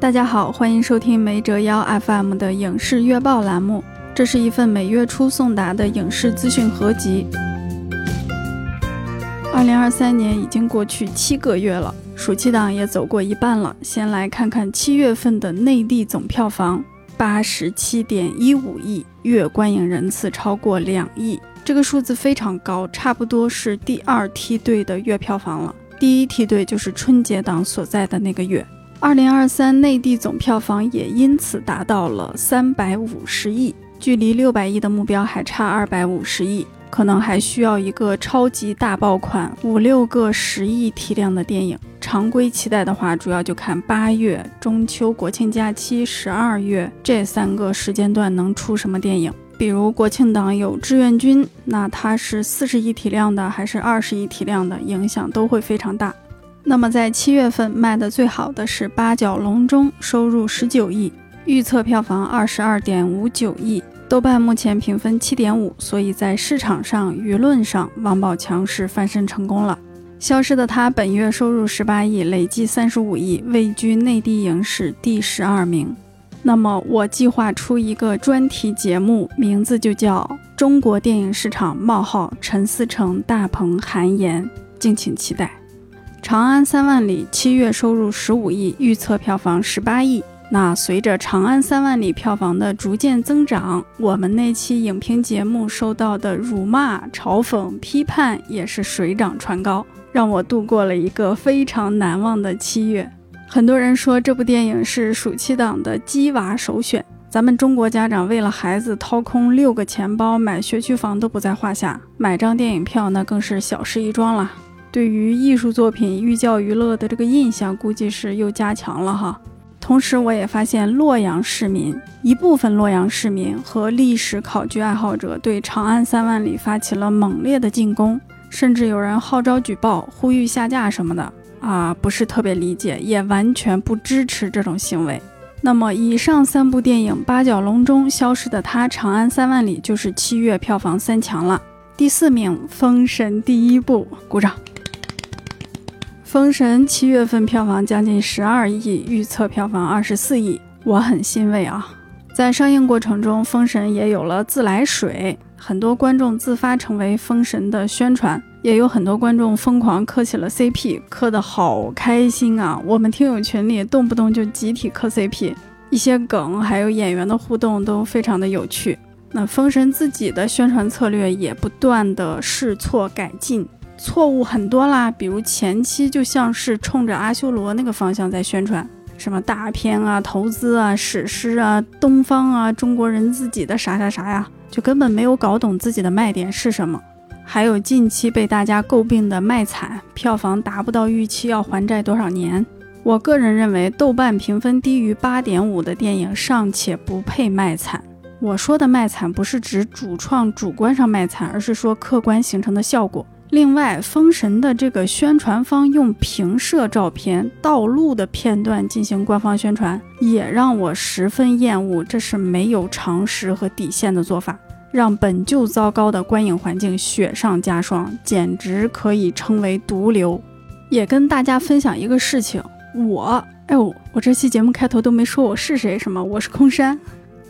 大家好，欢迎收听梅折腰 FM 的影视月报栏目，这是一份每月初送达的影视资讯合集。二零二三年已经过去七个月了，暑期档也走过一半了。先来看看七月份的内地总票房：八十七点一五亿，月观影人次超过两亿，这个数字非常高，差不多是第二梯队的月票房了。第一梯队就是春节档所在的那个月。二零二三内地总票房也因此达到了三百五十亿，距离六百亿的目标还差二百五十亿，可能还需要一个超级大爆款，五六个十亿体量的电影。常规期待的话，主要就看八月中秋国庆假期、十二月这三个时间段能出什么电影。比如国庆档有志愿军，那它是四十亿体量的还是二十亿体量的，影响都会非常大。那么在七月份卖的最好的是《八角笼中》，收入十九亿，预测票房二十二点五九亿，豆瓣目前评分七点五，所以在市场上、舆论上，王宝强是翻身成功了。《消失的他》本月收入十八亿，累计三十五亿，位居内地影史第十二名。那么我计划出一个专题节目，名字就叫《中国电影市场：冒号陈思诚、大鹏、韩延》，敬请期待。《长安三万里》七月收入十五亿，预测票房十八亿。那随着《长安三万里》票房的逐渐增长，我们那期影评节目收到的辱骂、嘲讽、批判也是水涨船高，让我度过了一个非常难忘的七月。很多人说这部电影是暑期档的鸡娃首选，咱们中国家长为了孩子掏空六个钱包买学区房都不在话下，买张电影票那更是小事一桩了。对于艺术作品寓教于乐的这个印象，估计是又加强了哈。同时，我也发现洛阳市民一部分洛阳市民和历史考据爱好者对《长安三万里》发起了猛烈的进攻，甚至有人号召举报、呼吁下架什么的啊，不是特别理解，也完全不支持这种行为。那么，以上三部电影《八角笼中》《消失的她》《长安三万里》就是七月票房三强了。第四名，《封神》第一部，鼓掌。《封神》七月份票房将近十二亿，预测票房二十四亿，我很欣慰啊！在上映过程中，《封神》也有了自来水，很多观众自发成为《封神》的宣传，也有很多观众疯狂磕起了 CP，磕得好开心啊！我们听友群里动不动就集体磕 CP，一些梗还有演员的互动都非常的有趣。那《封神》自己的宣传策略也不断的试错改进。错误很多啦，比如前期就像是冲着阿修罗那个方向在宣传，什么大片啊、投资啊、史诗啊、东方啊、中国人自己的啥啥啥呀，就根本没有搞懂自己的卖点是什么。还有近期被大家诟病的卖惨，票房达不到预期要还债多少年？我个人认为，豆瓣评分低于八点五的电影尚且不配卖惨。我说的卖惨不是指主创主观上卖惨，而是说客观形成的效果。另外，《封神》的这个宣传方用平射照片、道路的片段进行官方宣传，也让我十分厌恶。这是没有常识和底线的做法，让本就糟糕的观影环境雪上加霜，简直可以称为毒瘤。也跟大家分享一个事情，我，哎呦，我这期节目开头都没说我是谁，什么？我是空山。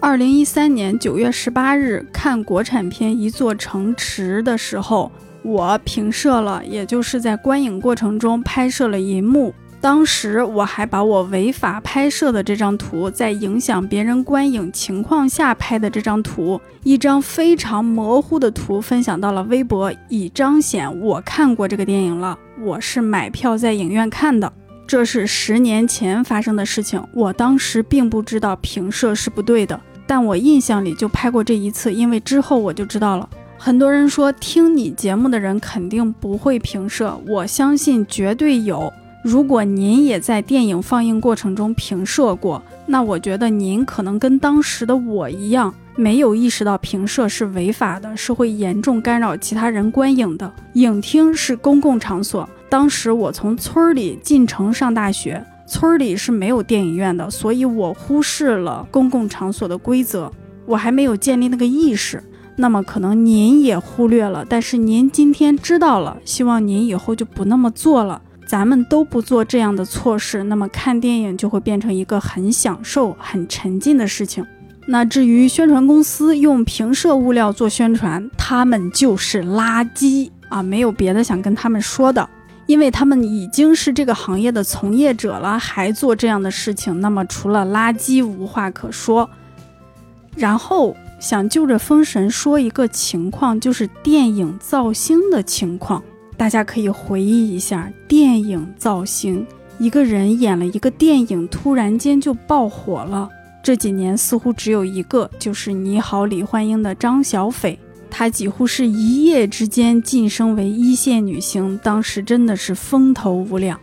二零一三年九月十八日看国产片《一座城池》的时候。我平射了，也就是在观影过程中拍摄了银幕。当时我还把我违法拍摄的这张图，在影响别人观影情况下拍的这张图，一张非常模糊的图分享到了微博，以彰显我看过这个电影了。我是买票在影院看的，这是十年前发生的事情。我当时并不知道平射是不对的，但我印象里就拍过这一次，因为之后我就知道了。很多人说听你节目的人肯定不会评射，我相信绝对有。如果您也在电影放映过程中评射过，那我觉得您可能跟当时的我一样，没有意识到评射是违法的，是会严重干扰其他人观影的。影厅是公共场所，当时我从村里进城上大学，村里是没有电影院的，所以我忽视了公共场所的规则，我还没有建立那个意识。那么可能您也忽略了，但是您今天知道了，希望您以后就不那么做了。咱们都不做这样的错事，那么看电影就会变成一个很享受、很沉浸的事情。那至于宣传公司用平射物料做宣传，他们就是垃圾啊！没有别的想跟他们说的，因为他们已经是这个行业的从业者了，还做这样的事情，那么除了垃圾无话可说。然后想就着《封神》说一个情况，就是电影造星的情况，大家可以回忆一下，电影造星，一个人演了一个电影，突然间就爆火了。这几年似乎只有一个，就是《你好，李焕英》的张小斐，她几乎是一夜之间晋升为一线女星，当时真的是风头无两。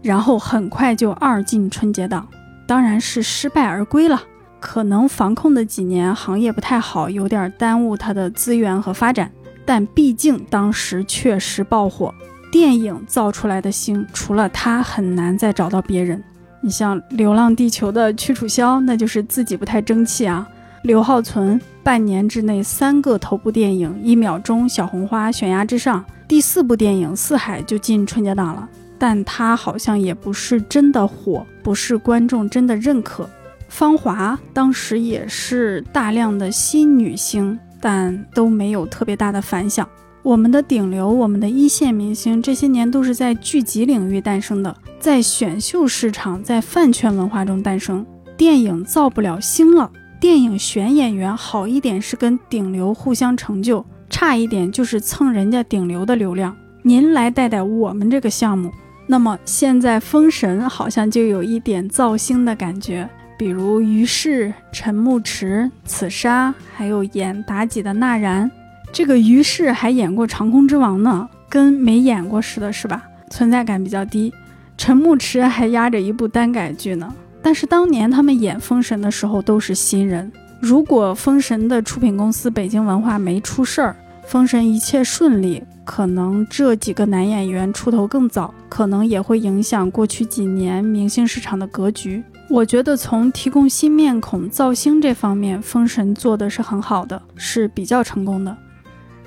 然后很快就二进春节档，当然是失败而归了。可能防控的几年行业不太好，有点耽误她的资源和发展。但毕竟当时确实爆火，电影造出来的星，除了他很难再找到别人。你像《流浪地球》的屈楚萧，那就是自己不太争气啊。刘浩存半年之内三个头部电影，《一秒钟》《小红花》《悬崖之上》，第四部电影《四海》就进春节档了，但他好像也不是真的火，不是观众真的认可。《芳华》当时也是大量的新女星，但都没有特别大的反响。我们的顶流，我们的一线明星，这些年都是在剧集领域诞生的，在选秀市场，在饭圈文化中诞生。电影造不了星了，电影选演员好一点是跟顶流互相成就，差一点就是蹭人家顶流的流量。您来带带我们这个项目。那么现在封神好像就有一点造星的感觉，比如于适、陈牧驰、此沙，还有演妲己的纳然。这个于适还演过《长空之王》呢，跟没演过似的，是吧？存在感比较低。陈牧驰还压着一部单改剧呢。但是当年他们演《封神》的时候都是新人。如果《封神》的出品公司北京文化没出事儿，《封神》一切顺利，可能这几个男演员出头更早，可能也会影响过去几年明星市场的格局。我觉得从提供新面孔造星这方面，《封神》做的是很好的，是比较成功的。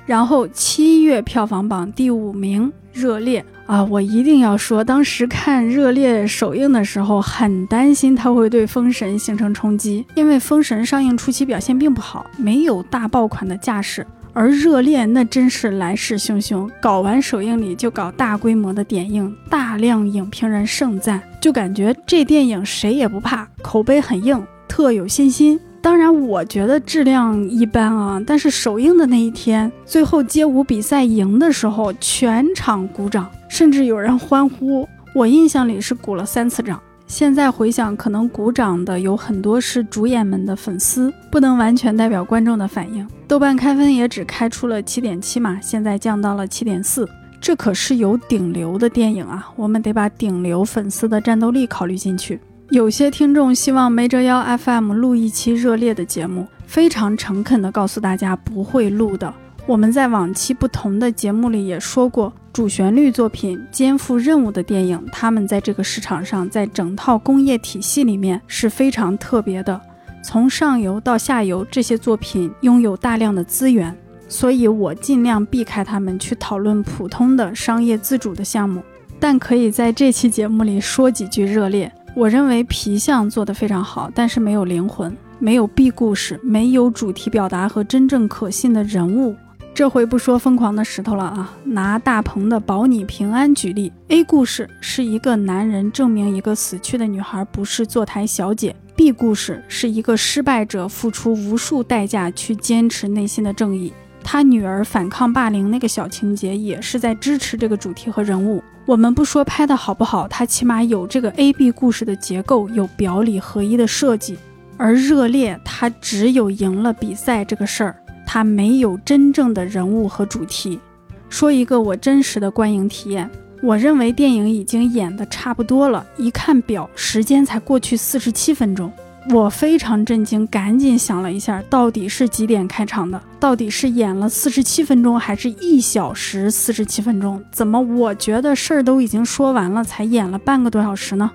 然后七月票房榜第五名，《热烈》啊，我一定要说，当时看《热烈》首映的时候，很担心它会对《封神》形成冲击，因为《封神》上映初期表现并不好，没有大爆款的架势，而《热恋》那真是来势汹汹，搞完首映礼就搞大规模的点映，大量影评人盛赞，就感觉这电影谁也不怕，口碑很硬，特有信心。当然，我觉得质量一般啊。但是首映的那一天，最后街舞比赛赢的时候，全场鼓掌，甚至有人欢呼。我印象里是鼓了三次掌。现在回想，可能鼓掌的有很多是主演们的粉丝，不能完全代表观众的反应。豆瓣开分也只开出了七点七嘛，现在降到了七点四。这可是有顶流的电影啊，我们得把顶流粉丝的战斗力考虑进去。有些听众希望没折腰 FM 录一期热烈的节目，非常诚恳地告诉大家不会录的。我们在往期不同的节目里也说过，主旋律作品肩负任务的电影，他们在这个市场上，在整套工业体系里面是非常特别的。从上游到下游，这些作品拥有大量的资源，所以我尽量避开他们去讨论普通的商业自主的项目，但可以在这期节目里说几句热烈。我认为皮相做得非常好，但是没有灵魂，没有 B 故事，没有主题表达和真正可信的人物。这回不说疯狂的石头了啊，拿大鹏的保你平安举例。A 故事是一个男人证明一个死去的女孩不是坐台小姐，B 故事是一个失败者付出无数代价去坚持内心的正义。他女儿反抗霸凌那个小情节也是在支持这个主题和人物。我们不说拍的好不好，它起码有这个 A B 故事的结构，有表里合一的设计。而热烈，它只有赢了比赛这个事儿，它没有真正的人物和主题。说一个我真实的观影体验，我认为电影已经演的差不多了，一看表，时间才过去四十七分钟。我非常震惊，赶紧想了一下，到底是几点开场的？到底是演了四十七分钟，还是一小时四十七分钟？怎么我觉得事儿都已经说完了，才演了半个多小时呢？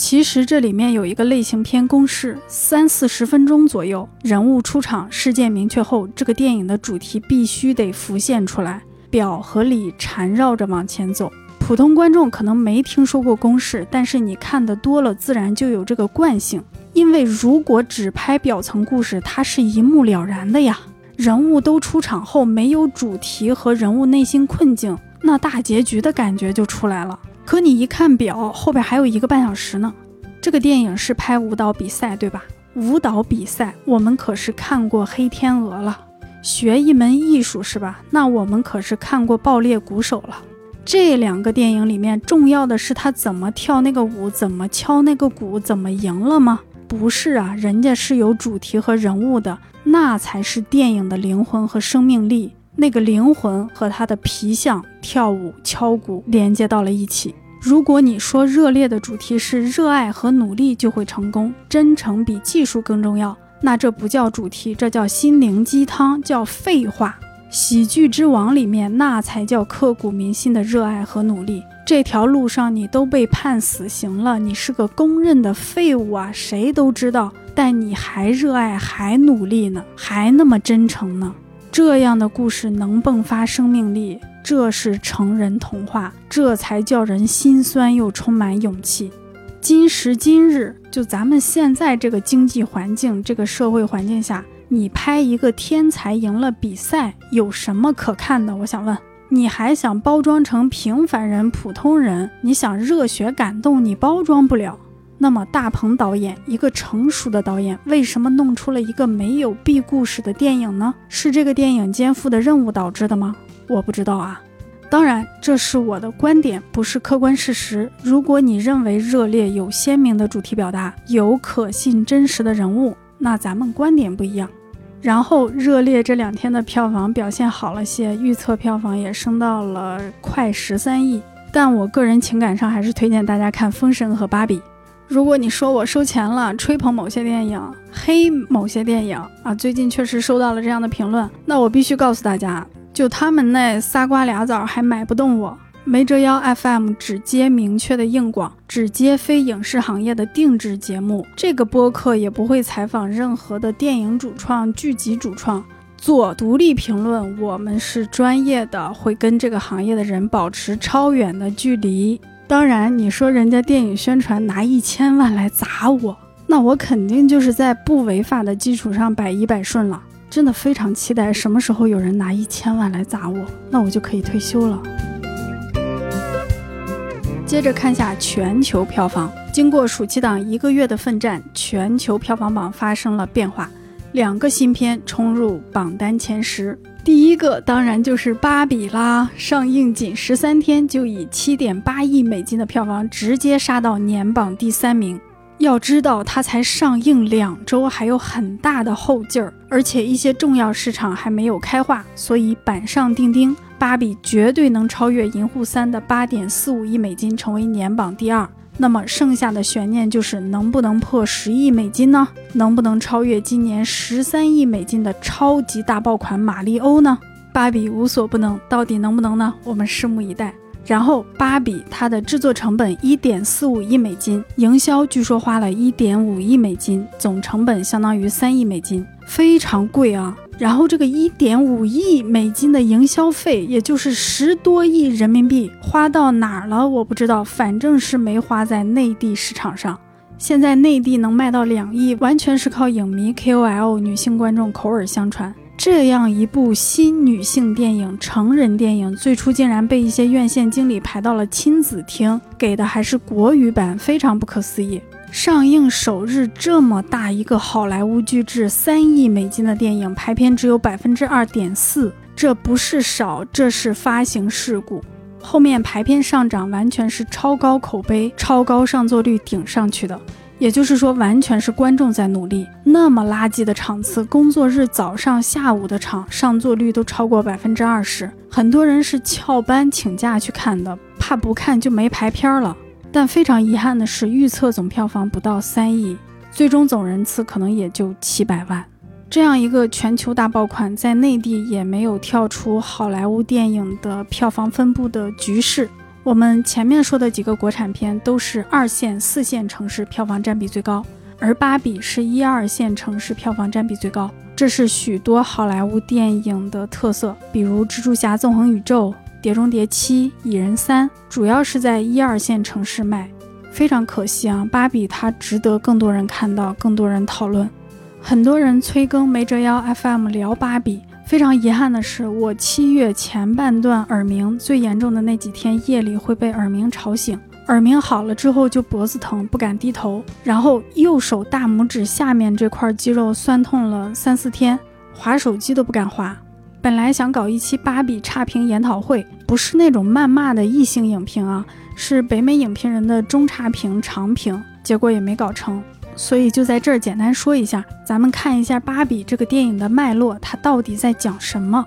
其实这里面有一个类型片公式，三四十分钟左右，人物出场，事件明确后，这个电影的主题必须得浮现出来，表和里缠绕着往前走。普通观众可能没听说过公式，但是你看的多了，自然就有这个惯性。因为如果只拍表层故事，它是一目了然的呀。人物都出场后，没有主题和人物内心困境，那大结局的感觉就出来了。可你一看表，后边还有一个半小时呢。这个电影是拍舞蹈比赛，对吧？舞蹈比赛，我们可是看过《黑天鹅》了，学一门艺术是吧？那我们可是看过《爆裂鼓手》了。这两个电影里面，重要的是他怎么跳那个舞，怎么敲那个鼓，怎么赢了吗？不是啊，人家是有主题和人物的，那才是电影的灵魂和生命力。那个灵魂和他的皮相跳舞、敲鼓连接到了一起。如果你说热烈的主题是热爱和努力就会成功，真诚比技术更重要，那这不叫主题，这叫心灵鸡汤，叫废话。喜剧之王里面那才叫刻骨铭心的热爱和努力。这条路上你都被判死刑了，你是个公认的废物啊，谁都知道。但你还热爱，还努力呢，还那么真诚呢。这样的故事能迸发生命力。这是成人童话，这才叫人心酸又充满勇气。今时今日，就咱们现在这个经济环境、这个社会环境下，你拍一个天才赢了比赛，有什么可看的？我想问，你还想包装成平凡人、普通人？你想热血感动，你包装不了。那么，大鹏导演，一个成熟的导演，为什么弄出了一个没有 B 故事的电影呢？是这个电影肩负的任务导致的吗？我不知道啊，当然这是我的观点，不是客观事实。如果你认为热烈有鲜明的主题表达，有可信真实的人物，那咱们观点不一样。然后热烈这两天的票房表现好了些，预测票房也升到了快十三亿。但我个人情感上还是推荐大家看《封神》和《芭比》。如果你说我收钱了，吹捧某些电影，黑某些电影啊，最近确实收到了这样的评论，那我必须告诉大家。就他们那仨瓜俩枣还买不动我，没折腰 FM 只接明确的硬广，只接非影视行业的定制节目。这个播客也不会采访任何的电影主创、剧集主创，做独立评论。我们是专业的，会跟这个行业的人保持超远的距离。当然，你说人家电影宣传拿一千万来砸我，那我肯定就是在不违法的基础上百依百顺了。真的非常期待什么时候有人拿一千万来砸我，那我就可以退休了。接着看下全球票房，经过暑期档一个月的奋战，全球票房榜发生了变化，两个新片冲入榜单前十。第一个当然就是《芭比》啦，上映仅十三天就以七点八亿美金的票房直接杀到年榜第三名。要知道，它才上映两周，还有很大的后劲儿，而且一些重要市场还没有开化，所以板上钉钉，芭比绝对能超越《银护三》的八点四五亿美金，成为年榜第二。那么剩下的悬念就是能不能破十亿美金呢？能不能超越今年十三亿美金的超级大爆款《马里欧》呢？芭比无所不能，到底能不能呢？我们拭目以待。然后，芭比它的制作成本一点四五亿美金，营销据说花了一点五亿美金，总成本相当于三亿美金，非常贵啊。然后这个一点五亿美金的营销费，也就是十多亿人民币，花到哪儿了？我不知道，反正是没花在内地市场上。现在内地能卖到两亿，完全是靠影迷、KOL、女性观众口耳相传。这样一部新女性电影、成人电影，最初竟然被一些院线经理排到了亲子厅，给的还是国语版，非常不可思议。上映首日这么大一个好莱坞巨制三亿美金的电影，排片只有百分之二点四，这不是少，这是发行事故。后面排片上涨完全是超高口碑、超高上座率顶上去的。也就是说，完全是观众在努力。那么垃圾的场次，工作日早上、下午的场上座率都超过百分之二十，很多人是翘班请假去看的，怕不看就没排片了。但非常遗憾的是，预测总票房不到三亿，最终总人次可能也就七百万。这样一个全球大爆款，在内地也没有跳出好莱坞电影的票房分布的局势。我们前面说的几个国产片都是二线、四线城市票房占比最高，而《芭比》是一二线城市票房占比最高，这是许多好莱坞电影的特色。比如《蜘蛛侠：纵横宇宙》《碟中谍七》《蚁人三》，主要是在一二线城市卖。非常可惜啊，芭比它值得更多人看到，更多人讨论。很多人催更没折腰 FM 聊芭比。非常遗憾的是，我七月前半段耳鸣最严重的那几天，夜里会被耳鸣吵醒。耳鸣好了之后就脖子疼，不敢低头，然后右手大拇指下面这块肌肉酸痛了三四天，划手机都不敢划。本来想搞一期芭比差评研讨会，不是那种谩骂的异性影评啊，是北美影评人的中差评、长评，结果也没搞成。所以就在这儿简单说一下，咱们看一下《芭比》这个电影的脉络，它到底在讲什么？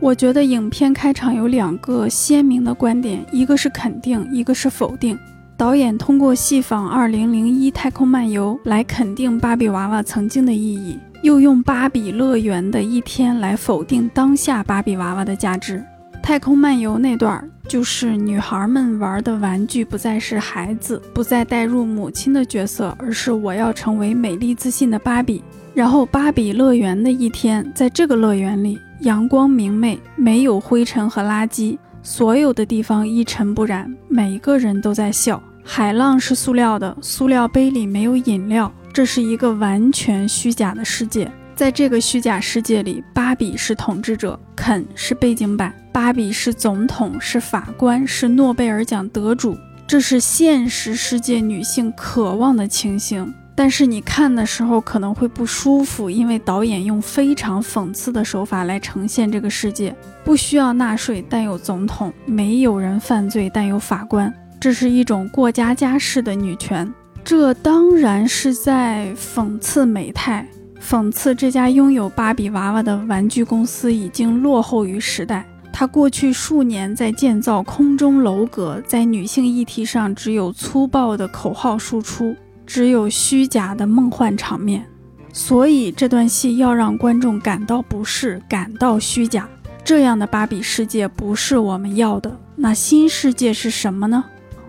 我觉得影片开场有两个鲜明的观点，一个是肯定，一个是否定。导演通过戏仿《2001太空漫游》来肯定芭比娃娃曾经的意义，又用芭比乐园的一天来否定当下芭比娃娃的价值。太空漫游那段儿就是女孩们玩的玩具不再是孩子，不再带入母亲的角色，而是我要成为美丽自信的芭比。然后芭比乐园的一天，在这个乐园里，阳光明媚，没有灰尘和垃圾，所有的地方一尘不染，每个人都在笑。海浪是塑料的，塑料杯里没有饮料，这是一个完全虚假的世界。在这个虚假世界里，芭比是统治者，肯是背景板。芭比是总统，是法官，是诺贝尔奖得主，这是现实世界女性渴望的情形。但是你看的时候可能会不舒服，因为导演用非常讽刺的手法来呈现这个世界：不需要纳税，但有总统；没有人犯罪，但有法官。这是一种过家家式的女权。这当然是在讽刺美泰。讽刺这家拥有芭比娃娃的玩具公司已经落后于时代。它过去数年在建造空中楼阁，在女性议题上只有粗暴的口号输出，只有虚假的梦幻场面。所以这段戏要让观众感到不适，感到虚假。这样的芭比世界不是我们要的。那新世界是什么呢？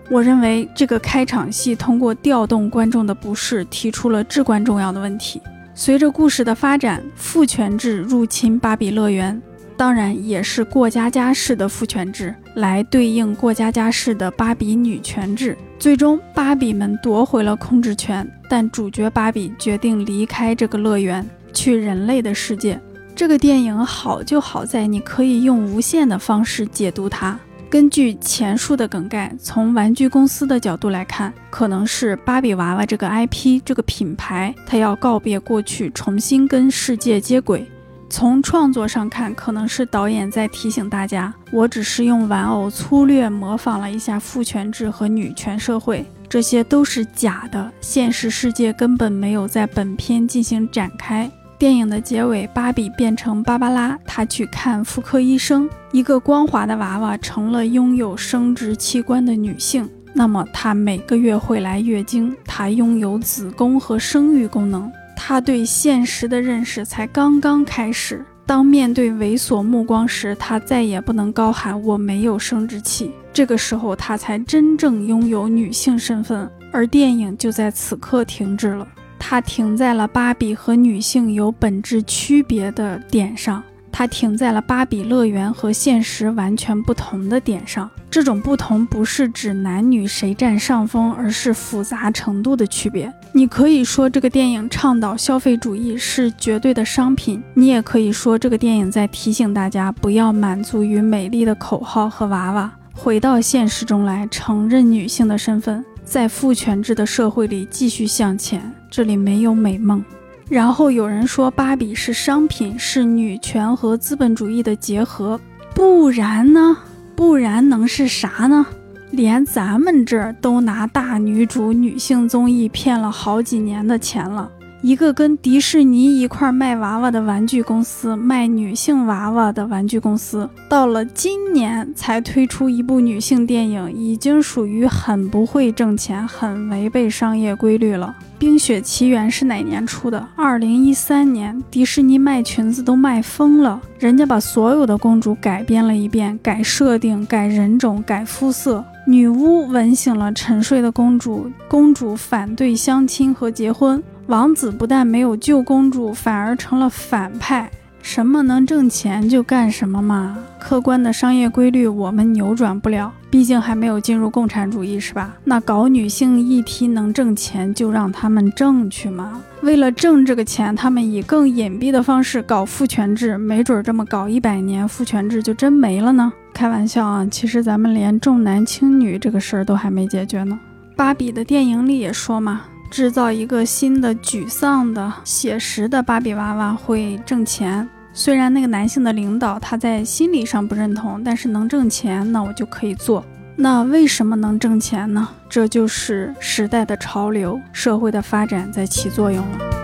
我认为这个开场戏通过调动观众的不适，提出了至关重要的问题。随着故事的发展，父权制入侵芭比乐园，当然也是过家家式的父权制来对应过家家式的芭比女权制。最终，芭比们夺回了控制权，但主角芭比决定离开这个乐园，去人类的世界。这个电影好就好在你可以用无限的方式解读它。根据前述的梗概，从玩具公司的角度来看，可能是芭比娃娃这个 IP 这个品牌，它要告别过去，重新跟世界接轨。从创作上看，可能是导演在提醒大家，我只是用玩偶粗略模仿了一下父权制和女权社会，这些都是假的，现实世界根本没有在本片进行展开。电影的结尾，芭比变成芭芭拉，她去看妇科医生。一个光滑的娃娃成了拥有生殖器官的女性，那么她每个月会来月经，她拥有子宫和生育功能。她对现实的认识才刚刚开始。当面对猥琐目光时，她再也不能高喊“我没有生殖器”。这个时候，她才真正拥有女性身份。而电影就在此刻停止了。它停在了芭比和女性有本质区别的点上，它停在了芭比乐园和现实完全不同的点上。这种不同不是指男女谁占上风，而是复杂程度的区别。你可以说这个电影倡导消费主义是绝对的商品，你也可以说这个电影在提醒大家不要满足于美丽的口号和娃娃，回到现实中来，承认女性的身份。在父权制的社会里继续向前，这里没有美梦。然后有人说芭比是商品，是女权和资本主义的结合，不然呢？不然能是啥呢？连咱们这儿都拿大女主女性综艺骗了好几年的钱了。一个跟迪士尼一块卖娃娃的玩具公司，卖女性娃娃的玩具公司，到了今年才推出一部女性电影，已经属于很不会挣钱、很违背商业规律了。《冰雪奇缘》是哪年出的？二零一三年。迪士尼卖裙子都卖疯了，人家把所有的公主改编了一遍，改设定、改人种、改肤色。女巫吻醒了沉睡的公主，公主反对相亲和结婚。王子不但没有救公主，反而成了反派。什么能挣钱就干什么嘛。客观的商业规律我们扭转不了，毕竟还没有进入共产主义，是吧？那搞女性议题能挣钱，就让他们挣去嘛。为了挣这个钱，他们以更隐蔽的方式搞父权制，没准这么搞一百年，父权制就真没了呢。开玩笑啊，其实咱们连重男轻女这个事儿都还没解决呢。芭比的电影里也说嘛。制造一个新的沮丧的写实的芭比娃娃会挣钱。虽然那个男性的领导他在心理上不认同，但是能挣钱，那我就可以做。那为什么能挣钱呢？这就是时代的潮流，社会的发展在起作用了。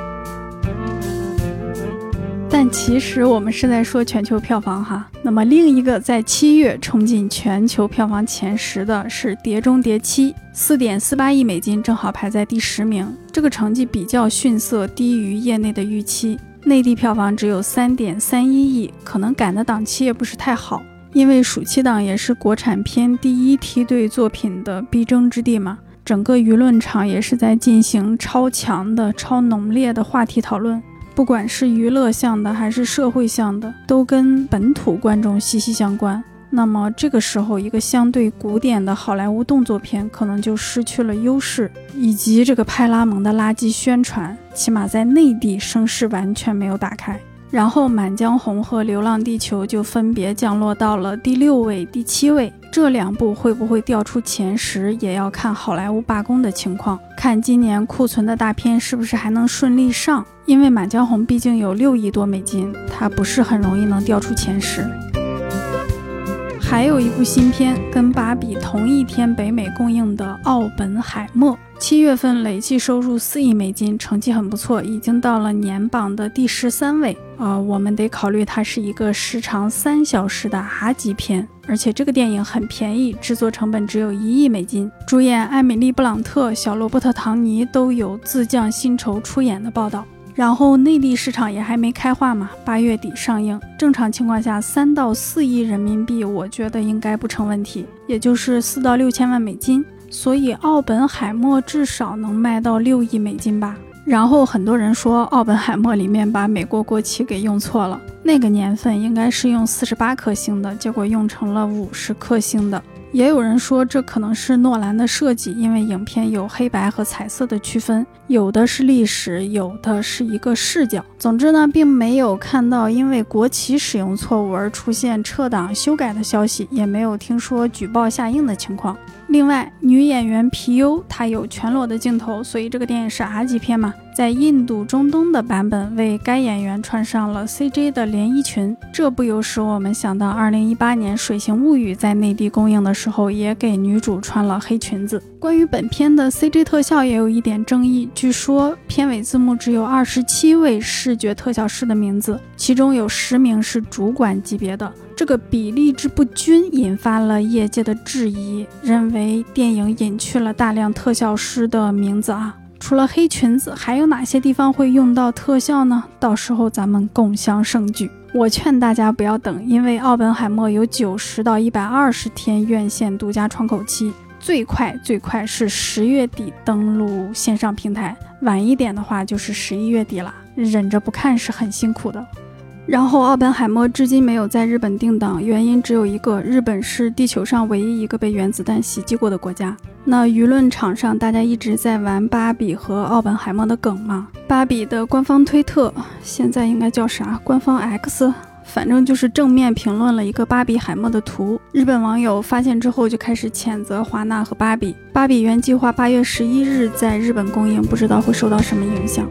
但其实我们是在说全球票房哈。那么另一个在七月冲进全球票房前十的是《碟中谍七》，四点四八亿美金，正好排在第十名。这个成绩比较逊色，低于业内的预期。内地票房只有三点三一亿，可能赶的档期也不是太好，因为暑期档也是国产片第一梯队作品的必争之地嘛。整个舆论场也是在进行超强的、超浓烈的话题讨论。不管是娱乐向的还是社会向的，都跟本土观众息息相关。那么这个时候，一个相对古典的好莱坞动作片可能就失去了优势，以及这个派拉蒙的垃圾宣传，起码在内地声势完全没有打开。然后，《满江红》和《流浪地球》就分别降落到了第六位、第七位。这两部会不会掉出前十，也要看好莱坞罢工的情况，看今年库存的大片是不是还能顺利上。因为《满江红》毕竟有六亿多美金，它不是很容易能掉出前十。还有一部新片，跟《芭比》同一天北美公映的《奥本海默》。七月份累计收入四亿美金，成绩很不错，已经到了年榜的第十三位。啊，我们得考虑它是一个时长三小时的 R 级片，而且这个电影很便宜，制作成本只有一亿美金。主演艾米丽·布朗特、小罗伯特·唐尼都有自降薪酬出演的报道。然后内地市场也还没开化嘛，八月底上映，正常情况下三到四亿人民币，我觉得应该不成问题，也就是四到六千万美金。所以奥本海默至少能卖到六亿美金吧。然后很多人说奥本海默里面把美国国旗给用错了，那个年份应该是用四十八颗星的，结果用成了五十颗星的。也有人说这可能是诺兰的设计，因为影片有黑白和彩色的区分，有的是历史，有的是一个视角。总之呢，并没有看到因为国旗使用错误而出现撤档修改的消息，也没有听说举报下映的情况。另外，女演员皮尤她有全裸的镜头，所以这个电影是 R 级片嘛。在印度、中东的版本为该演员穿上了 CJ 的连衣裙，这不由使我们想到2018年《水形物语》在内地公映的时候，也给女主穿了黑裙子。关于本片的 CG 特效也有一点争议，据说片尾字幕只有二十七位视觉特效师的名字，其中有十名是主管级别的，这个比例之不均引发了业界的质疑，认为电影隐去了大量特效师的名字啊。除了黑裙子，还有哪些地方会用到特效呢？到时候咱们共襄盛举。我劝大家不要等，因为奥本海默有九十到一百二十天院线独家窗口期。最快最快是十月底登陆线上平台，晚一点的话就是十一月底了。忍着不看是很辛苦的。然后，奥本海默至今没有在日本定档，原因只有一个：日本是地球上唯一一个被原子弹袭击过的国家。那舆论场上大家一直在玩芭比和奥本海默的梗嘛？芭比的官方推特现在应该叫啥？官方 X。反正就是正面评论了一个芭比海默的图，日本网友发现之后就开始谴责华纳和芭比。芭比原计划八月十一日在日本公映，不知道会受到什么影响。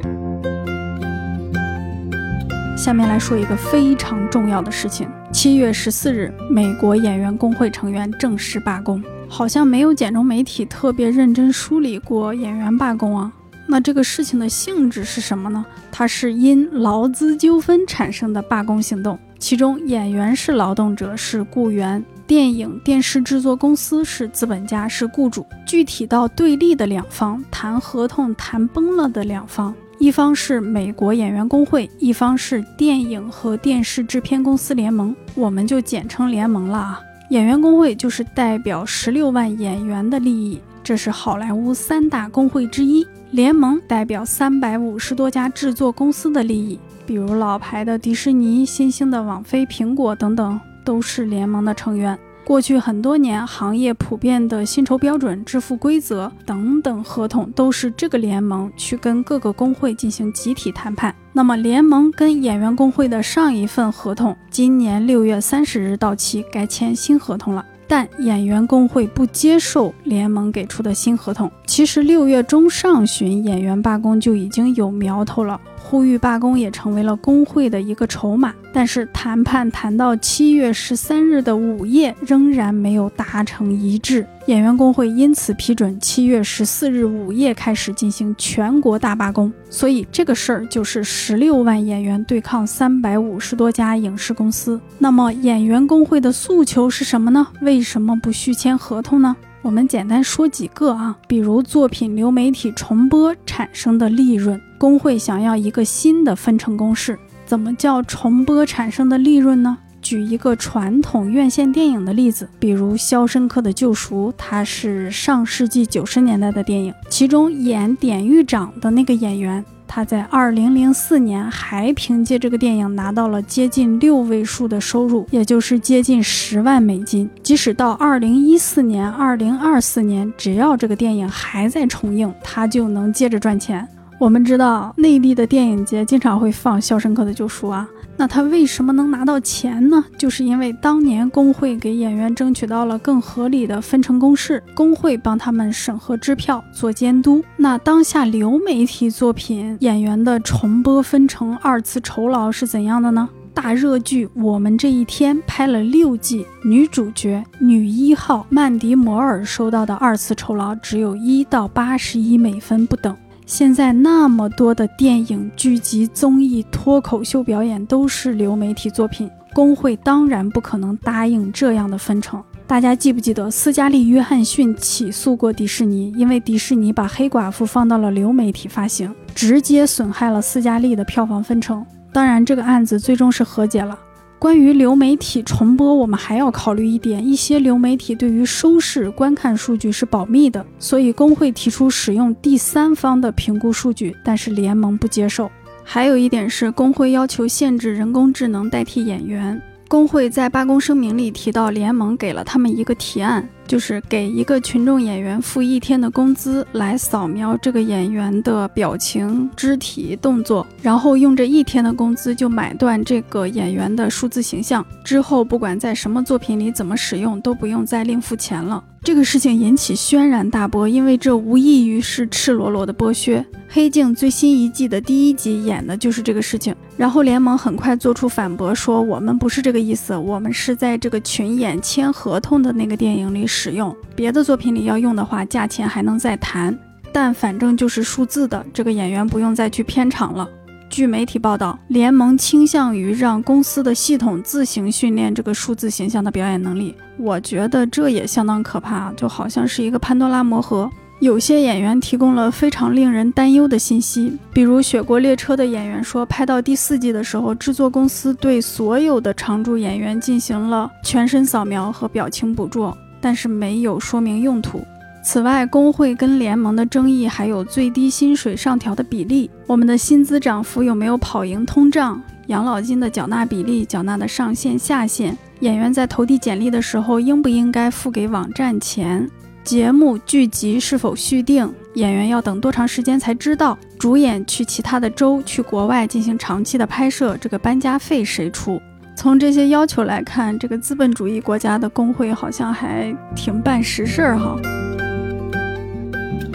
下面来说一个非常重要的事情：七月十四日，美国演员工会成员正式罢工。好像没有简中媒体特别认真梳理过演员罢工啊。那这个事情的性质是什么呢？它是因劳资纠纷产生的罢工行动。其中，演员是劳动者，是雇员；电影、电视制作公司是资本家，是雇主。具体到对立的两方，谈合同谈崩了的两方，一方是美国演员工会，一方是电影和电视制片公司联盟，我们就简称联盟了啊。演员工会就是代表十六万演员的利益，这是好莱坞三大工会之一。联盟代表三百五十多家制作公司的利益，比如老牌的迪士尼、新兴的网飞、苹果等等，都是联盟的成员。过去很多年，行业普遍的薪酬标准、支付规则等等合同，都是这个联盟去跟各个工会进行集体谈判。那么，联盟跟演员工会的上一份合同，今年六月三十日到期，该签新合同了。但演员工会不接受联盟给出的新合同。其实六月中上旬，演员罢工就已经有苗头了，呼吁罢工也成为了工会的一个筹码。但是谈判谈到七月十三日的午夜，仍然没有达成一致。演员工会因此批准七月十四日午夜开始进行全国大罢工。所以这个事儿就是十六万演员对抗三百五十多家影视公司。那么演员工会的诉求是什么呢？为什么不续签合同呢？我们简单说几个啊，比如作品流媒体重播产生的利润，工会想要一个新的分成公式。怎么叫重播产生的利润呢？举一个传统院线电影的例子，比如《肖申克的救赎》，它是上世纪九十年代的电影，其中演典狱长的那个演员，他在二零零四年还凭借这个电影拿到了接近六位数的收入，也就是接近十万美金。即使到二零一四年、二零二四年，只要这个电影还在重映，他就能接着赚钱。我们知道内地的电影节经常会放《肖申克的救赎》啊，那他为什么能拿到钱呢？就是因为当年工会给演员争取到了更合理的分成公式，工会帮他们审核支票、做监督。那当下流媒体作品演员的重播分成二次酬劳是怎样的呢？大热剧《我们这一天》拍了六季，女主角女一号曼迪摩尔收到的二次酬劳只有一到八十一美分不等。现在那么多的电影、剧集、综艺、脱口秀表演都是流媒体作品，工会当然不可能答应这样的分成。大家记不记得斯嘉丽·约翰逊起诉过迪士尼，因为迪士尼把《黑寡妇》放到了流媒体发行，直接损害了斯嘉丽的票房分成。当然，这个案子最终是和解了。关于流媒体重播，我们还要考虑一点：一些流媒体对于收视、观看数据是保密的，所以工会提出使用第三方的评估数据，但是联盟不接受。还有一点是，工会要求限制人工智能代替演员。工会在罢工声明里提到，联盟给了他们一个提案，就是给一个群众演员付一天的工资，来扫描这个演员的表情、肢体动作，然后用这一天的工资就买断这个演员的数字形象，之后不管在什么作品里怎么使用，都不用再另付钱了。这个事情引起轩然大波，因为这无异于是赤裸裸的剥削。《黑镜》最新一季的第一集演的就是这个事情。然后联盟很快做出反驳，说我们不是这个意思，我们是在这个群演签合同的那个电影里使用，别的作品里要用的话，价钱还能再谈。但反正就是数字的，这个演员不用再去片场了。据媒体报道，联盟倾向于让公司的系统自行训练这个数字形象的表演能力。我觉得这也相当可怕，就好像是一个潘多拉魔盒。有些演员提供了非常令人担忧的信息，比如《雪国列车》的演员说，拍到第四季的时候，制作公司对所有的常驻演员进行了全身扫描和表情捕捉，但是没有说明用途。此外，工会跟联盟的争议还有最低薪水上调的比例，我们的薪资涨幅有没有跑赢通胀？养老金的缴纳比例、缴纳的上限下限？演员在投递简历的时候应不应该付给网站钱？节目剧集是否续订？演员要等多长时间才知道？主演去其他的州、去国外进行长期的拍摄，这个搬家费谁出？从这些要求来看，这个资本主义国家的工会好像还挺办实事儿哈。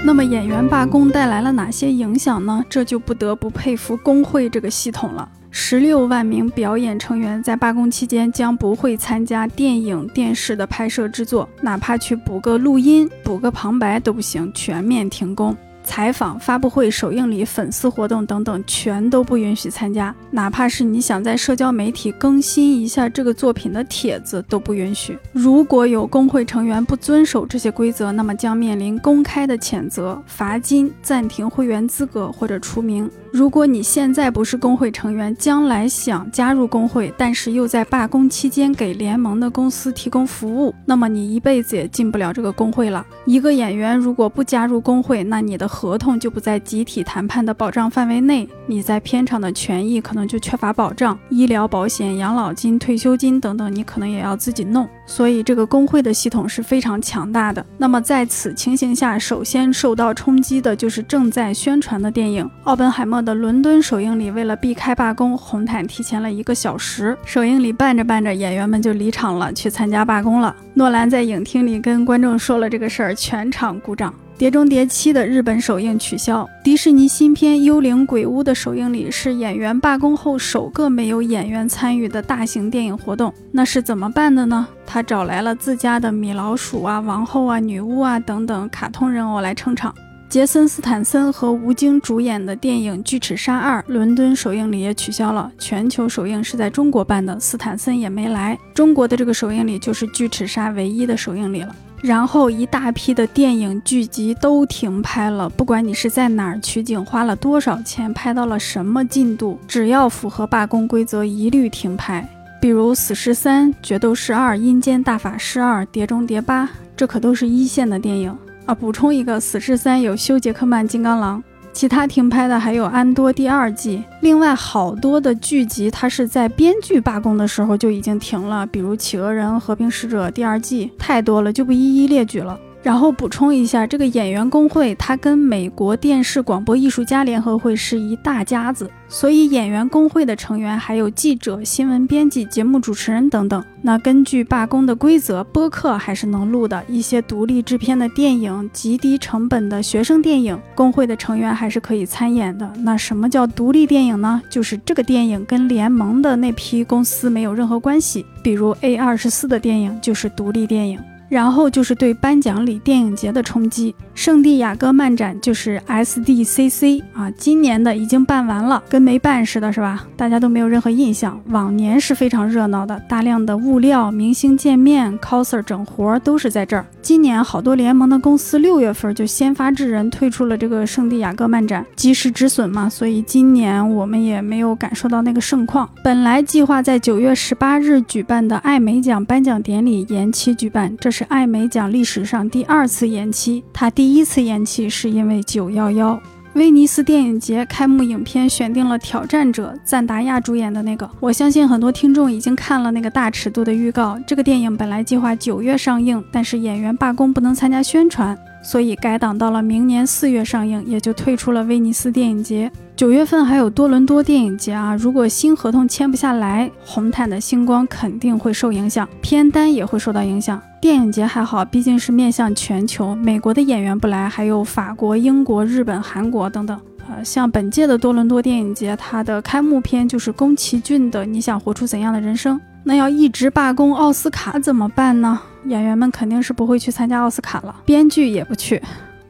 那么演员罢工带来了哪些影响呢？这就不得不佩服工会这个系统了。十六万名表演成员在罢工期间将不会参加电影、电视的拍摄制作，哪怕去补个录音、补个旁白都不行，全面停工。采访、发布会、首映礼、粉丝活动等等，全都不允许参加。哪怕是你想在社交媒体更新一下这个作品的帖子，都不允许。如果有工会成员不遵守这些规则，那么将面临公开的谴责、罚金、暂停会员资格或者除名。如果你现在不是工会成员，将来想加入工会，但是又在罢工期间给联盟的公司提供服务，那么你一辈子也进不了这个工会了。一个演员如果不加入工会，那你的合同就不在集体谈判的保障范围内，你在片场的权益可能就缺乏保障，医疗保险、养老金、退休金等等，你可能也要自己弄。所以这个工会的系统是非常强大的。那么在此情形下，首先受到冲击的就是正在宣传的电影《奥本海默》的伦敦首映礼。为了避开罢工，红毯提前了一个小时。首映礼办着办着，演员们就离场了，去参加罢工了。诺兰在影厅里跟观众说了这个事儿，全场鼓掌。《碟中谍七》的日本首映取消。迪士尼新片《幽灵鬼屋》的首映礼是演员罢工后首个没有演员参与的大型电影活动。那是怎么办的呢？他找来了自家的米老鼠啊、王后啊、女巫啊等等卡通人偶来撑场。杰森·斯坦森和吴京主演的电影《巨齿鲨二》伦敦首映礼也取消了，全球首映是在中国办的，斯坦森也没来。中国的这个首映礼就是《巨齿鲨》唯一的首映礼了。然后一大批的电影剧集都停拍了，不管你是在哪儿取景，花了多少钱，拍到了什么进度，只要符合罢工规则，一律停拍。比如《死侍三》《决斗士二》《阴间大法师二》《碟中谍八》，这可都是一线的电影。啊，补充一个，《死侍三》有修·杰克曼金刚狼，其他停拍的还有《安多》第二季。另外，好多的剧集它是在编剧罢工的时候就已经停了，比如《企鹅人》《和平使者》第二季，太多了，就不一一列举了。然后补充一下，这个演员工会它跟美国电视广播艺术家联合会是一大家子，所以演员工会的成员还有记者、新闻编辑、节目主持人等等。那根据罢工的规则，播客还是能录的。一些独立制片的电影、极低成本的学生电影，工会的成员还是可以参演的。那什么叫独立电影呢？就是这个电影跟联盟的那批公司没有任何关系。比如 A 二十四的电影就是独立电影。然后就是对颁奖礼电影节的冲击。圣地亚哥漫展就是 SDCC 啊，今年的已经办完了，跟没办似的，是吧？大家都没有任何印象。往年是非常热闹的，大量的物料、明星见面、coser 整活都是在这儿。今年好多联盟的公司六月份就先发制人退出了这个圣地亚哥漫展，及时止损嘛。所以今年我们也没有感受到那个盛况。本来计划在九月十八日举办的艾美奖颁奖典礼延期举办，这是。艾美奖历史上第二次延期，它第第一次延期是因为九幺幺。威尼斯电影节开幕影片选定了《挑战者》，赞达亚主演的那个。我相信很多听众已经看了那个大尺度的预告。这个电影本来计划九月上映，但是演员罢工不能参加宣传，所以改档到了明年四月上映，也就退出了威尼斯电影节。九月份还有多伦多电影节啊！如果新合同签不下来，红毯的星光肯定会受影响，片单也会受到影响。电影节还好，毕竟是面向全球，美国的演员不来，还有法国、英国、日本、韩国等等。呃，像本届的多伦多电影节，它的开幕片就是宫崎骏的《你想活出怎样的人生》。那要一直罢工奥斯卡怎么办呢？演员们肯定是不会去参加奥斯卡了，编剧也不去。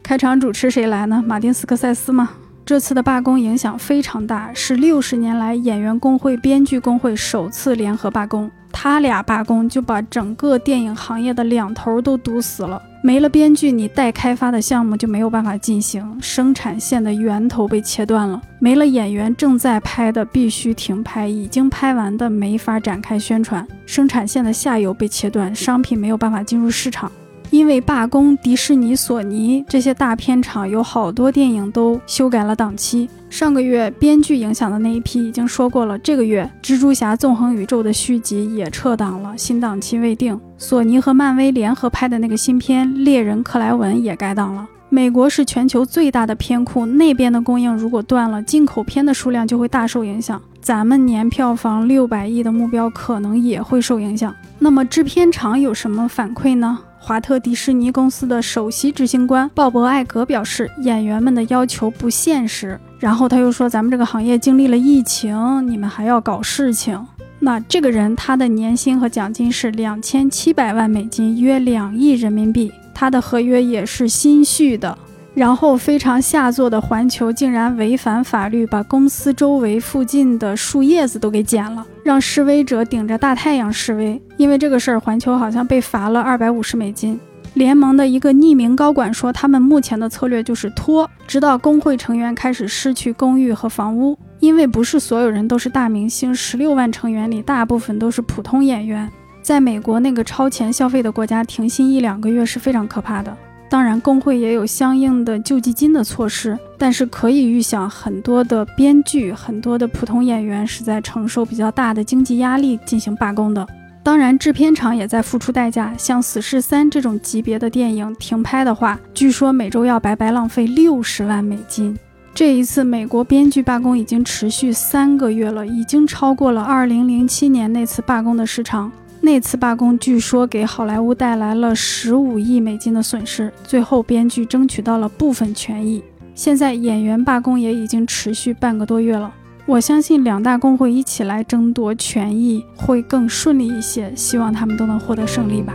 开场主持谁来呢？马丁斯科塞斯吗？这次的罢工影响非常大，是六十年来演员工会、编剧工会首次联合罢工。他俩罢工就把整个电影行业的两头都堵死了。没了编剧，你待开发的项目就没有办法进行，生产线的源头被切断了。没了演员，正在拍的必须停拍，已经拍完的没法展开宣传，生产线的下游被切断，商品没有办法进入市场。因为罢工，迪士尼、索尼这些大片厂有好多电影都修改了档期。上个月编剧影响的那一批已经说过了，这个月《蜘蛛侠：纵横宇宙》的续集也撤档了，新档期未定。索尼和漫威联合拍的那个新片《猎人克莱文》也改档了。美国是全球最大的片库，那边的供应如果断了，进口片的数量就会大受影响。咱们年票房六百亿的目标可能也会受影响。那么制片厂有什么反馈呢？华特迪士尼公司的首席执行官鲍勃·艾格表示，演员们的要求不现实。然后他又说，咱们这个行业经历了疫情，你们还要搞事情。那这个人他的年薪和奖金是两千七百万美金，约两亿人民币。他的合约也是新续的。然后非常下作的环球竟然违反法律，把公司周围附近的树叶子都给剪了，让示威者顶着大太阳示威。因为这个事儿，环球好像被罚了二百五十美金。联盟的一个匿名高管说，他们目前的策略就是拖，直到工会成员开始失去公寓和房屋。因为不是所有人都是大明星，十六万成员里大部分都是普通演员。在美国那个超前消费的国家，停薪一两个月是非常可怕的。当然，工会也有相应的救济金的措施，但是可以预想，很多的编剧、很多的普通演员是在承受比较大的经济压力进行罢工的。当然，制片厂也在付出代价。像《死侍三》这种级别的电影停拍的话，据说每周要白白浪费六十万美金。这一次美国编剧罢工已经持续三个月了，已经超过了2007年那次罢工的时长。那次罢工据说给好莱坞带来了十五亿美金的损失，最后编剧争取到了部分权益。现在演员罢工也已经持续半个多月了，我相信两大工会一起来争夺权益会更顺利一些，希望他们都能获得胜利吧。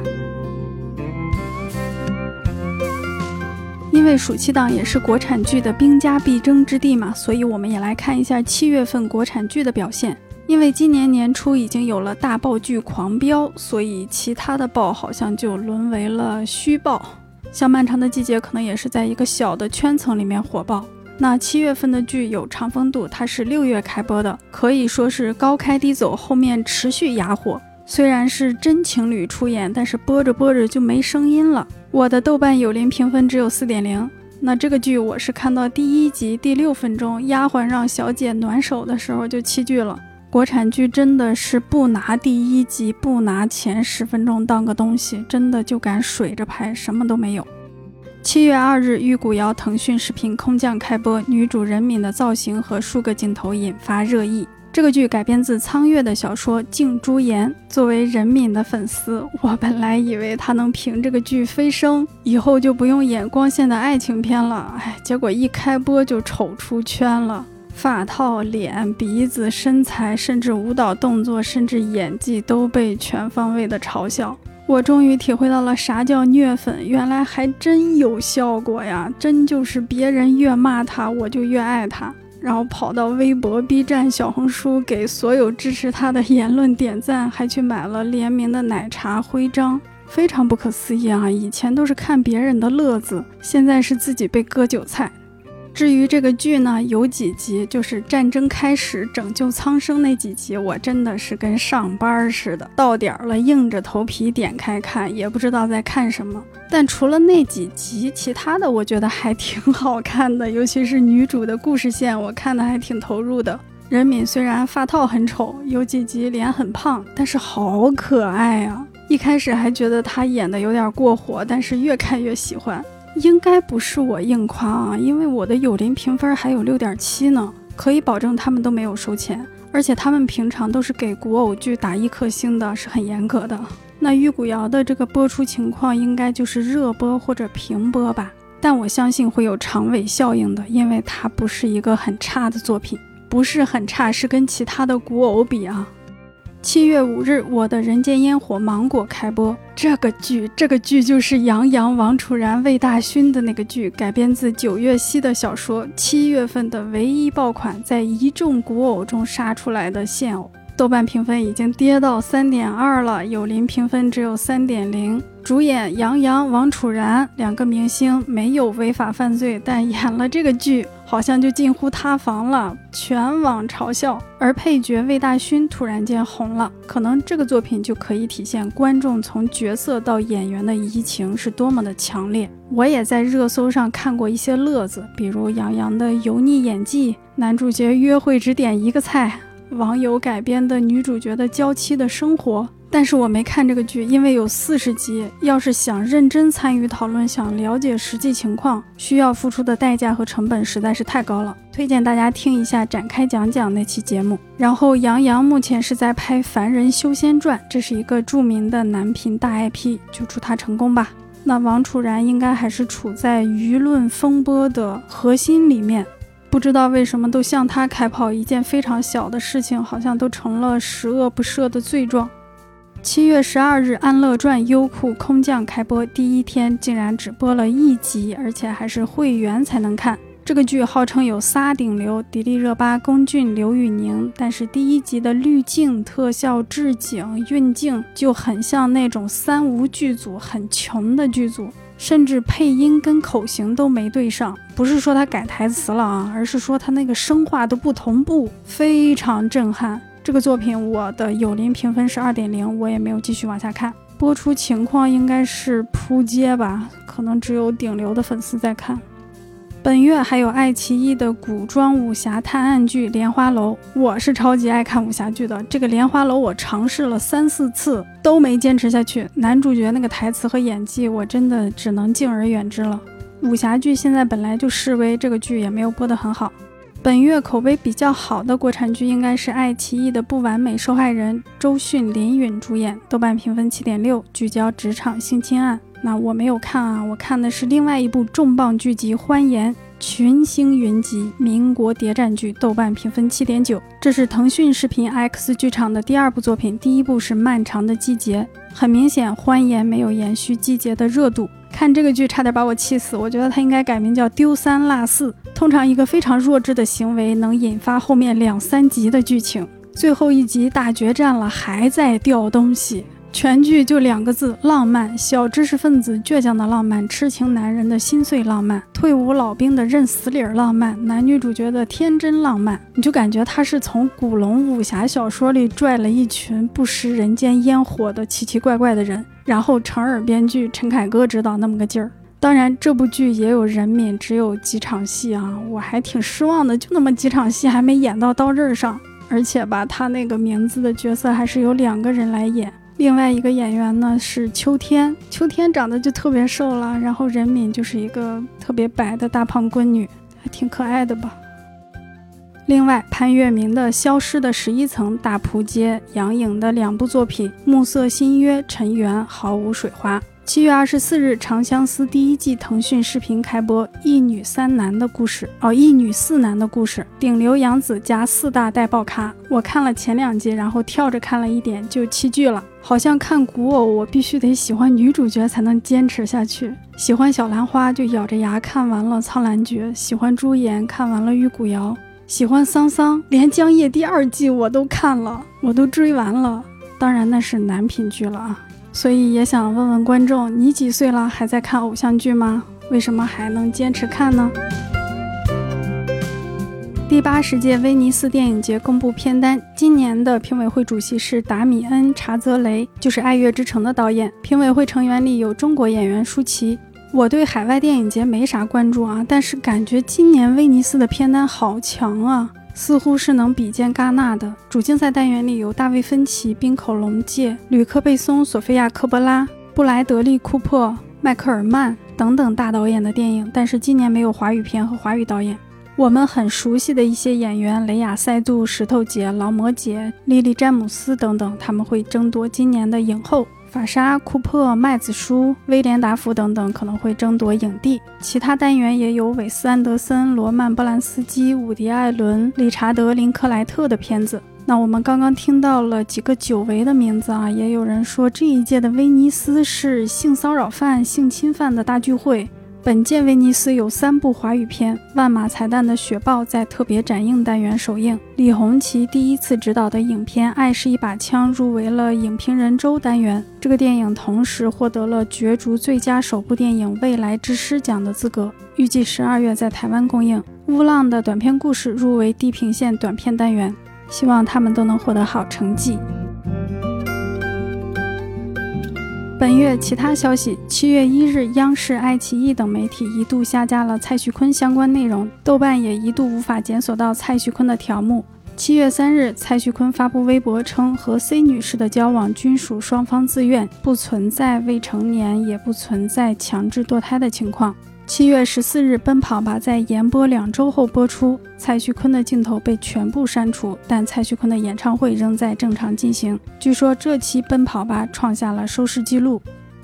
因为暑期档也是国产剧的兵家必争之地嘛，所以我们也来看一下七月份国产剧的表现。因为今年年初已经有了大爆剧狂飙，所以其他的爆好像就沦为了虚爆。像《漫长的季节》可能也是在一个小的圈层里面火爆。那七月份的剧有《长风渡》，它是六月开播的，可以说是高开低走，后面持续哑火。虽然是真情侣出演，但是播着播着就没声音了。我的豆瓣有灵评分只有四点零。那这个剧我是看到第一集第六分钟，丫鬟让小姐暖手的时候就弃剧了。国产剧真的是不拿第一集，不拿前十分钟当个东西，真的就敢水着拍，什么都没有。七月二日，玉骨遥腾讯视频空降开播，女主任敏的造型和数个镜头引发热议。这个剧改编自苍月的小说《镜珠言》。作为任敏的粉丝，我本来以为她能凭这个剧飞升，以后就不用演光线的爱情片了。哎，结果一开播就丑出圈了。发套、脸、鼻子、身材，甚至舞蹈动作，甚至演技都被全方位的嘲笑。我终于体会到了啥叫虐粉，原来还真有效果呀！真就是别人越骂他，我就越爱他，然后跑到微博、B 站、小红书给所有支持他的言论点赞，还去买了联名的奶茶徽章，非常不可思议啊！以前都是看别人的乐子，现在是自己被割韭菜。至于这个剧呢，有几集就是战争开始拯救苍生那几集，我真的是跟上班似的，到点了硬着头皮点开看，也不知道在看什么。但除了那几集，其他的我觉得还挺好看的，尤其是女主的故事线，我看的还挺投入的。任敏虽然发套很丑，有几集脸很胖，但是好可爱啊！一开始还觉得她演的有点过火，但是越看越喜欢。应该不是我硬夸啊，因为我的友邻评分还有六点七呢，可以保证他们都没有收钱，而且他们平常都是给古偶剧打一颗星的，是很严格的。那玉骨遥的这个播出情况应该就是热播或者平播吧，但我相信会有长尾效应的，因为它不是一个很差的作品，不是很差，是跟其他的古偶比啊。七月五日，《我的人间烟火》芒果开播。这个剧，这个剧就是杨洋、王楚然、魏大勋的那个剧，改编自九月溪的小说。七月份的唯一爆款，在一众古偶中杀出来的现偶。豆瓣评分已经跌到三点二了，有林评分只有三点零。主演杨洋、王楚然两个明星没有违法犯罪，但演了这个剧好像就近乎塌房了，全网嘲笑。而配角魏大勋突然间红了，可能这个作品就可以体现观众从角色到演员的移情是多么的强烈。我也在热搜上看过一些乐子，比如杨洋的油腻演技，男主角约会只点一个菜。网友改编的女主角的娇妻的生活，但是我没看这个剧，因为有四十集，要是想认真参与讨论，想了解实际情况，需要付出的代价和成本实在是太高了。推荐大家听一下展开讲讲那期节目。然后杨洋目前是在拍《凡人修仙传》，这是一个著名的男频大 IP，就祝他成功吧。那王楚然应该还是处在舆论风波的核心里面。不知道为什么都向他开炮，一件非常小的事情，好像都成了十恶不赦的罪状。七月十二日，《安乐传》优酷空降开播，第一天竟然只播了一集，而且还是会员才能看。这个剧号称有仨顶流：迪丽热巴、龚俊、刘宇宁，但是第一集的滤镜、特效、置景、运镜就很像那种三无剧组，很穷的剧组。甚至配音跟口型都没对上，不是说他改台词了啊，而是说他那个声画都不同步，非常震撼。这个作品我的友邻评分是二点零，我也没有继续往下看。播出情况应该是扑街吧，可能只有顶流的粉丝在看。本月还有爱奇艺的古装武侠探案剧《莲花楼》，我是超级爱看武侠剧的。这个《莲花楼》我尝试了三四次都没坚持下去，男主角那个台词和演技，我真的只能敬而远之了。武侠剧现在本来就示威，这个剧也没有播得很好。本月口碑比较好的国产剧应该是爱奇艺的《不完美受害人》，周迅、林允主演，豆瓣评分七点六，聚焦职场性侵案。那我没有看啊，我看的是另外一部重磅剧集《欢颜》，群星云集，民国谍战剧，豆瓣评分七点九。这是腾讯视频 X 剧场的第二部作品，第一部是《漫长的季节》。很明显，《欢颜》没有延续季节的热度。看这个剧差点把我气死，我觉得它应该改名叫《丢三落四》。通常一个非常弱智的行为能引发后面两三集的剧情，最后一集大决战了，还在掉东西。全剧就两个字：浪漫。小知识分子倔强的浪漫，痴情男人的心碎浪漫，退伍老兵的认死理儿浪漫，男女主角的天真浪漫，你就感觉他是从古龙武侠小说里拽了一群不食人间烟火的奇奇怪怪的人，然后成耳编剧陈凯歌指导那么个劲儿。当然，这部剧也有人品，只有几场戏啊，我还挺失望的，就那么几场戏，还没演到刀刃上，而且吧，他那个名字的角色还是由两个人来演。另外一个演员呢是秋天，秋天长得就特别瘦了，然后任敏就是一个特别白的大胖闺女，还挺可爱的吧。另外，潘粤明的《消失的十一层》大扑街，杨颖的两部作品《暮色新约》《尘缘》毫无水花。七月二十四日，《长相思》第一季腾讯视频开播，一女三男的故事哦，一女四男的故事，顶流杨紫加四大带爆咖。我看了前两集，然后跳着看了一点就弃剧了。好像看古偶，我必须得喜欢女主角才能坚持下去。喜欢小兰花就咬着牙看完了《苍兰诀》，喜欢朱颜看完了《玉骨遥》，喜欢桑桑连江夜第二季我都看了，我都追完了。当然那是男频剧了啊。所以也想问问观众，你几岁了还在看偶像剧吗？为什么还能坚持看呢？第八十届威尼斯电影节公布片单，今年的评委会主席是达米恩·查泽雷，就是《爱乐之城》的导演。评委会成员里有中国演员舒淇。我对海外电影节没啥关注啊，但是感觉今年威尼斯的片单好强啊。似乎是能比肩戛纳的主竞赛单元里有大卫芬奇、滨口龙介、吕克贝松、索菲亚科波拉、布莱德利库珀、迈克尔曼等等大导演的电影，但是今年没有华语片和华语导演。我们很熟悉的一些演员，雷亚塞杜、石头姐、劳模姐、莉莉詹姆斯等等，他们会争夺今年的影后。法沙、库珀、麦子舒、威廉达福等等可能会争夺影帝，其他单元也有韦斯安德森、罗曼波兰斯基、伍迪艾伦、理查德林克莱特的片子。那我们刚刚听到了几个久违的名字啊，也有人说这一届的威尼斯是性骚扰犯、性侵犯的大聚会。本届威尼斯有三部华语片，《万马才旦的雪豹》在特别展映单元首映，李红旗第一次执导的影片《爱是一把枪》入围了影评人周单元。这个电影同时获得了角逐最佳首部电影未来之师奖的资格，预计十二月在台湾公映。乌浪的短片故事入围地平线短片单元，希望他们都能获得好成绩。本月其他消息：七月一日，央视、爱奇艺等媒体一度下架了蔡徐坤相关内容，豆瓣也一度无法检索到蔡徐坤的条目。七月三日，蔡徐坤发布微博称，和 C 女士的交往均属双方自愿，不存在未成年，也不存在强制堕胎的情况。七月十四日，《奔跑吧》在延播两周后播出，蔡徐坤的镜头被全部删除，但蔡徐坤的演唱会仍在正常进行。据说这期《奔跑吧》创下了收视纪录。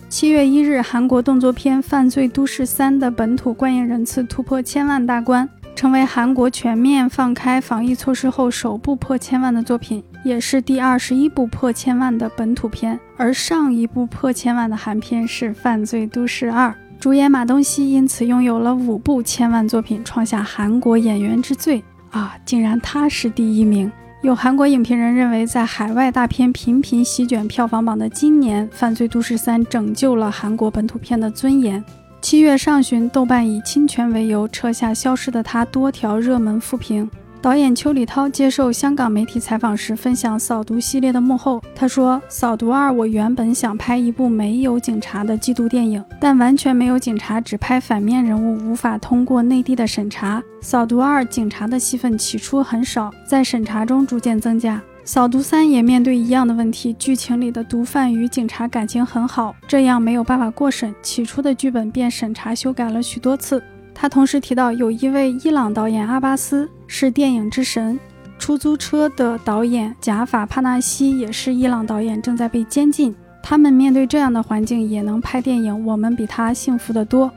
七月一日，韩国动作片《犯罪都市三》的本土观影人次突破千万大关，成为韩国全面放开防疫措施后首部破千万的作品，也是第二十一部破千万的本土片。而上一部破千万的韩片是《犯罪都市二》。主演马东锡因此拥有了五部千万作品，创下韩国演员之最啊！竟然他是第一名。有韩国影评人认为，在海外大片频频席卷票房榜的今年，《犯罪都市三》拯救了韩国本土片的尊严。七月上旬，豆瓣以侵权为由撤下《消失的他》多条热门负评。导演邱礼涛接受香港媒体采访时分享《扫毒》系列的幕后，他说：“《扫毒二》我原本想拍一部没有警察的缉毒电影，但完全没有警察，只拍反面人物，无法通过内地的审查。《扫毒二》警察的戏份起初很少，在审查中逐渐增加。《扫毒三》也面对一样的问题，剧情里的毒贩与警察感情很好，这样没有办法过审，起初的剧本便审查修改了许多次。”他同时提到，有一位伊朗导演阿巴斯是电影之神，出租车的导演贾法帕纳西也是伊朗导演，正在被监禁。他们面对这样的环境也能拍电影，我们比他幸福得多。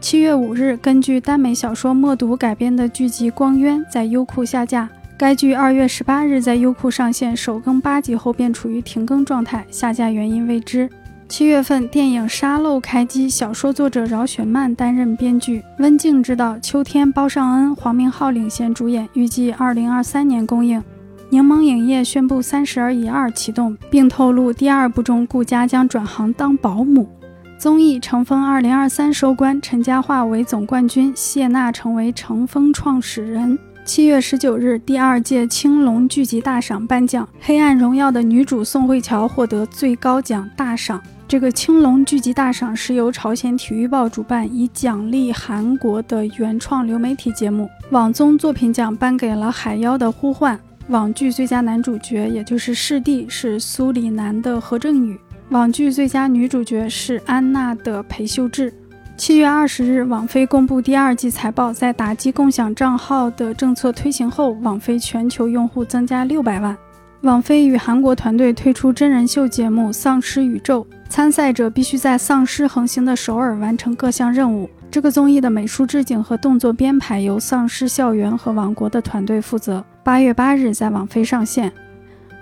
七月五日，根据耽美小说《默读》改编的剧集《光渊》在优酷下架。该剧二月十八日在优酷上线，首更八集后便处于停更状态，下架原因未知。七月份，电影《沙漏》开机，小说作者饶雪漫担任编剧，温静执导，秋天、包上恩、黄明昊领衔主演，预计二零二三年公映。柠檬影业宣布《三十而已二》启动，并透露第二部中顾佳将转行当保姆。综艺《乘风二零二三》收官，陈嘉桦为总冠军，谢娜成为乘风创始人。七月十九日，第二届青龙剧集大赏颁奖，《黑暗荣耀》的女主宋慧乔获得最高奖大赏。这个青龙剧集大赏是由朝鲜体育报主办，以奖励韩国的原创流媒体节目。网综作品奖颁给了《海妖的呼唤》，网剧最佳男主角也就是视帝是苏里南的何正宇，网剧最佳女主角是安娜的裴秀智。七月二十日，网飞公布第二季财报，在打击共享账号的政策推行后，网飞全球用户增加六百万。网飞与韩国团队推出真人秀节目《丧尸宇宙》，参赛者必须在丧尸横行的首尔完成各项任务。这个综艺的美术置景和动作编排由丧尸校园和王国的团队负责。八月八日在网飞上线。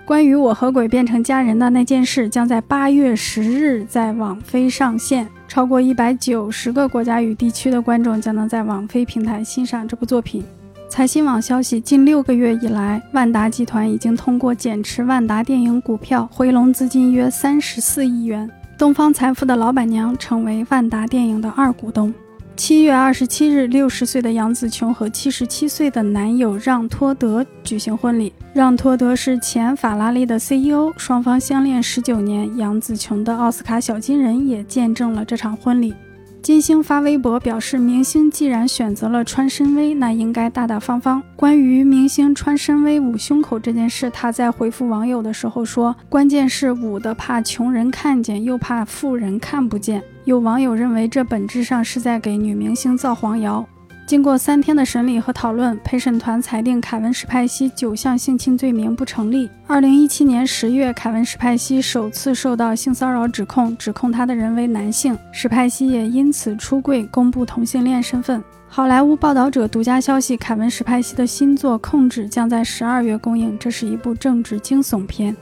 关于我和鬼变成家人的那件事，将在八月十日在网飞上线。超过一百九十个国家与地区的观众将能在网飞平台欣赏这部作品。财新网消息，近六个月以来，万达集团已经通过减持万达电影股票回笼资金约三十四亿元。东方财富的老板娘成为万达电影的二股东。七月二十七日，六十岁的杨紫琼和七十七岁的男友让托德举行婚礼。让托德是前法拉利的 CEO，双方相恋十九年。杨紫琼的奥斯卡小金人也见证了这场婚礼。金星发微博表示，明星既然选择了穿深 V，那应该大大方方。关于明星穿深 V 捂胸口这件事，他在回复网友的时候说：“关键是捂的怕穷人看见，又怕富人看不见。”有网友认为，这本质上是在给女明星造黄谣。经过三天的审理和讨论，陪审团裁定凯文·史派西九项性侵罪名不成立。二零一七年十月，凯文·史派西首次受到性骚扰指控，指控他的人为男性，史派西也因此出柜，公布同性恋身份。好莱坞报道者独家消息，凯文·史派西的新作《控制》将在十二月公映，这是一部政治惊悚片。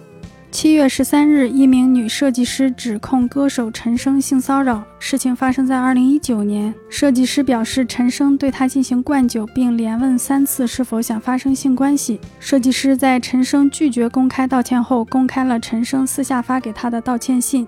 七月十三日，一名女设计师指控歌手陈升性骚扰。事情发生在二零一九年。设计师表示，陈升对她进行灌酒，并连问三次是否想发生性关系。设计师在陈升拒绝公开道歉后，公开了陈升私下发给她的道歉信。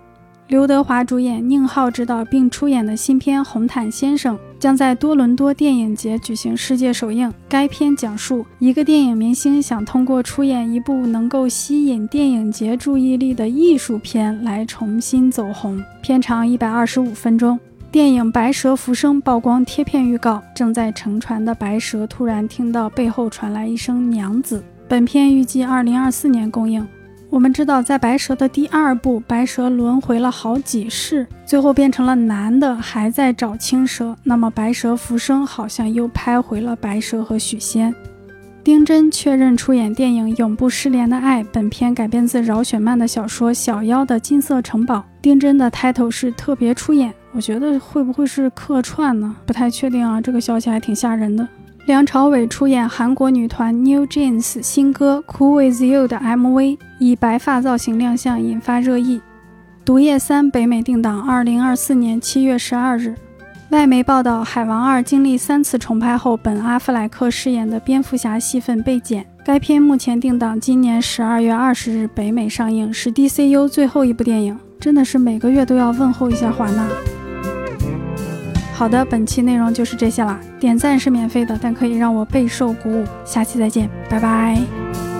刘德华主演、宁浩执导并出演的新片《红毯先生》将在多伦多电影节举行世界首映。该片讲述一个电影明星想通过出演一部能够吸引电影节注意力的艺术片来重新走红。片长一百二十五分钟。电影《白蛇浮生》曝光贴片预告，正在乘船的白蛇突然听到背后传来一声“娘子”。本片预计二零二四年公映。我们知道，在白蛇的第二部，白蛇轮回了好几世，最后变成了男的，还在找青蛇。那么，白蛇浮生好像又拍回了白蛇和许仙。丁真确认出演电影《永不失联的爱》，本片改编自饶雪漫的小说《小妖的金色城堡》。丁真的 title 是特别出演，我觉得会不会是客串呢？不太确定啊，这个消息还挺吓人的。梁朝伟出演韩国女团 New Jeans 新歌《Cool With You》的 MV，以白发造型亮相，引发热议。《毒液三》北美定档二零二四年七月十二日。外媒报道，《海王二》经历三次重拍后，本·阿弗莱克饰演的蝙蝠侠戏份被剪。该片目前定档今年十二月二十日北美上映，是 DCU 最后一部电影。真的是每个月都要问候一下华纳。好的，本期内容就是这些啦。点赞是免费的，但可以让我备受鼓舞。下期再见，拜拜。